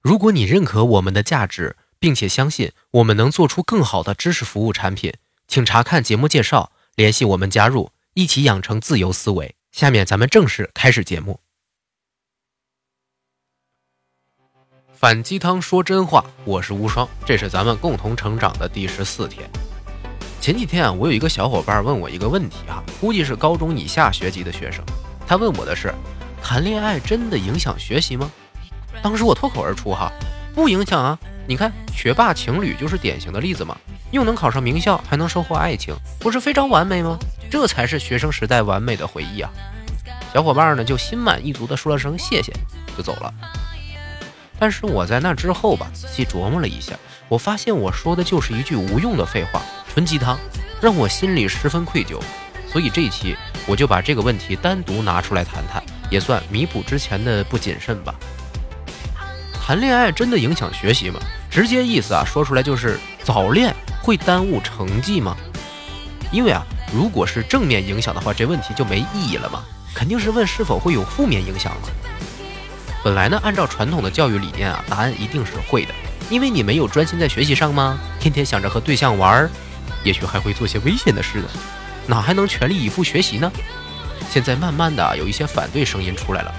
如果你认可我们的价值，并且相信我们能做出更好的知识服务产品，请查看节目介绍，联系我们加入，一起养成自由思维。下面咱们正式开始节目。反鸡汤说真话，我是无双，这是咱们共同成长的第十四天。前几天啊，我有一个小伙伴问我一个问题啊，估计是高中以下学籍的学生。他问我的是：谈恋爱真的影响学习吗？当时我脱口而出哈，不影响啊！你看学霸情侣就是典型的例子嘛，又能考上名校，还能收获爱情，不是非常完美吗？这才是学生时代完美的回忆啊！小伙伴呢就心满意足的说了声谢谢，就走了。但是我在那之后吧，仔细琢磨了一下，我发现我说的就是一句无用的废话，纯鸡汤，让我心里十分愧疚。所以这一期我就把这个问题单独拿出来谈谈，也算弥补之前的不谨慎吧。谈恋爱真的影响学习吗？直接意思啊，说出来就是早恋会耽误成绩吗？因为啊，如果是正面影响的话，这问题就没意义了嘛，肯定是问是否会有负面影响嘛。本来呢，按照传统的教育理念啊，答案一定是会的，因为你没有专心在学习上吗？天天想着和对象玩，也许还会做些危险的事呢，哪还能全力以赴学习呢？现在慢慢的有一些反对声音出来了，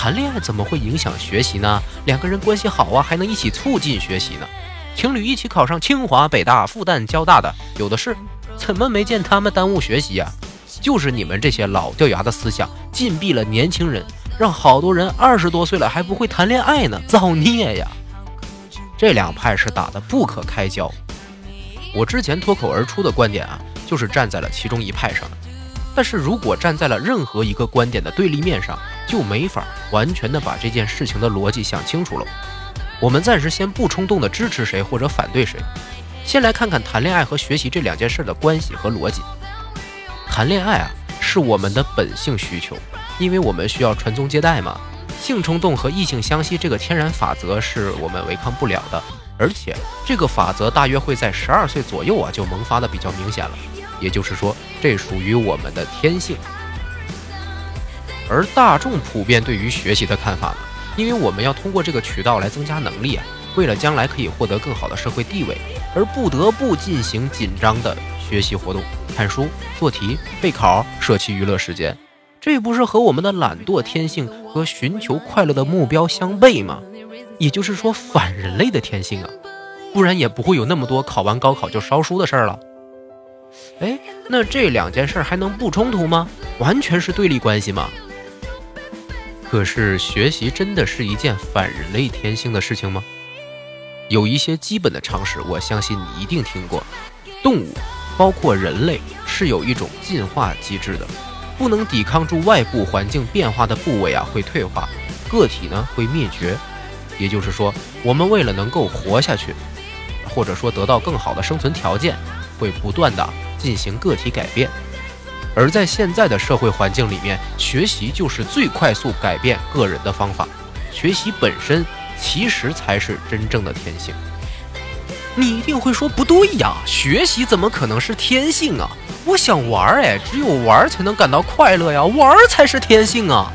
谈恋爱怎么会影响学习呢？两个人关系好啊，还能一起促进学习呢。情侣一起考上清华、北大、复旦、交大的有的是，怎么没见他们耽误学习呀？就是你们这些老掉牙的思想禁闭了年轻人。让好多人二十多岁了还不会谈恋爱呢，造孽呀！这两派是打得不可开交。我之前脱口而出的观点啊，就是站在了其中一派上的。但是如果站在了任何一个观点的对立面上，就没法完全的把这件事情的逻辑想清楚了。我们暂时先不冲动的支持谁或者反对谁，先来看看谈恋爱和学习这两件事的关系和逻辑。谈恋爱啊，是我们的本性需求。因为我们需要传宗接代嘛，性冲动和异性相吸这个天然法则是我们违抗不了的，而且这个法则大约会在十二岁左右啊就萌发的比较明显了，也就是说这属于我们的天性。而大众普遍对于学习的看法呢，因为我们要通过这个渠道来增加能力啊，为了将来可以获得更好的社会地位，而不得不进行紧张的学习活动，看书、做题、备考，舍弃娱乐时间。这不是和我们的懒惰天性和寻求快乐的目标相悖吗？也就是说反人类的天性啊，不然也不会有那么多考完高考就烧书的事儿了。哎，那这两件事还能不冲突吗？完全是对立关系吗？可是学习真的是一件反人类天性的事情吗？有一些基本的常识，我相信你一定听过。动物，包括人类，是有一种进化机制的。不能抵抗住外部环境变化的部位啊，会退化，个体呢会灭绝。也就是说，我们为了能够活下去，或者说得到更好的生存条件，会不断的进行个体改变。而在现在的社会环境里面，学习就是最快速改变个人的方法。学习本身其实才是真正的天性。你一定会说不对呀，学习怎么可能是天性啊？我想玩儿，哎，只有玩儿才能感到快乐呀，玩儿才是天性啊。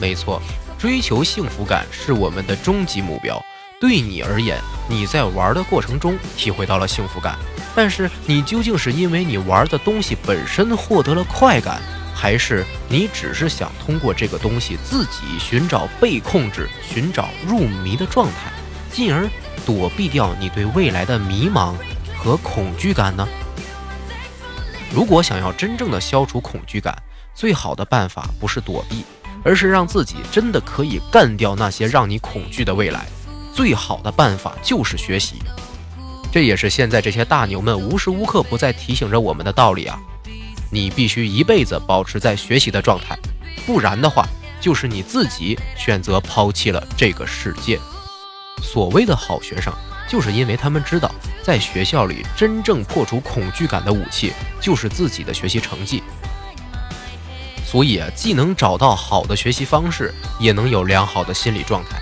没错，追求幸福感是我们的终极目标。对你而言，你在玩的过程中体会到了幸福感，但是你究竟是因为你玩的东西本身获得了快感，还是你只是想通过这个东西自己寻找被控制、寻找入迷的状态，进而躲避掉你对未来的迷茫和恐惧感呢？如果想要真正的消除恐惧感，最好的办法不是躲避，而是让自己真的可以干掉那些让你恐惧的未来。最好的办法就是学习，这也是现在这些大牛们无时无刻不在提醒着我们的道理啊！你必须一辈子保持在学习的状态，不然的话，就是你自己选择抛弃了这个世界。所谓的好学生。就是因为他们知道，在学校里真正破除恐惧感的武器就是自己的学习成绩，所以啊，既能找到好的学习方式，也能有良好的心理状态。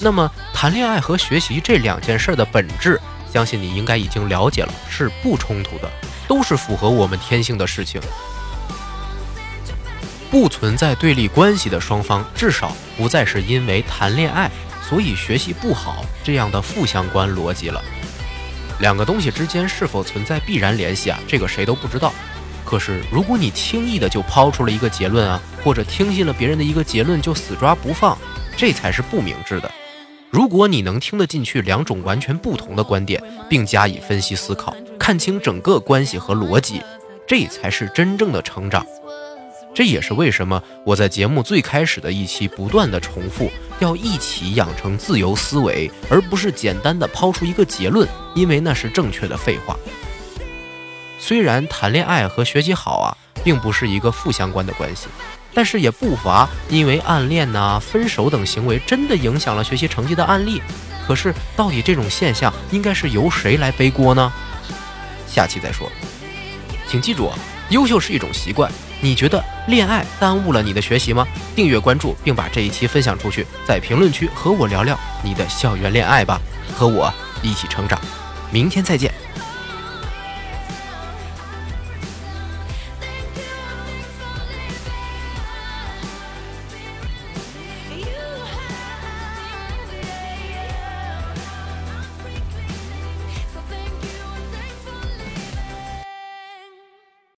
那么，谈恋爱和学习这两件事的本质，相信你应该已经了解了，是不冲突的，都是符合我们天性的事情，不存在对立关系的双方，至少不再是因为谈恋爱。所以学习不好这样的负相关逻辑了。两个东西之间是否存在必然联系啊？这个谁都不知道。可是如果你轻易的就抛出了一个结论啊，或者听信了别人的一个结论就死抓不放，这才是不明智的。如果你能听得进去两种完全不同的观点，并加以分析思考，看清整个关系和逻辑，这才是真正的成长。这也是为什么我在节目最开始的一期不断的重复，要一起养成自由思维，而不是简单的抛出一个结论，因为那是正确的废话。虽然谈恋爱和学习好啊，并不是一个负相关的关系，但是也不乏因为暗恋呐、分手等行为真的影响了学习成绩的案例。可是，到底这种现象应该是由谁来背锅呢？下期再说。请记住，优秀是一种习惯。你觉得恋爱耽误了你的学习吗？订阅关注，并把这一期分享出去，在评论区和我聊聊你的校园恋爱吧，和我一起成长。明天再见。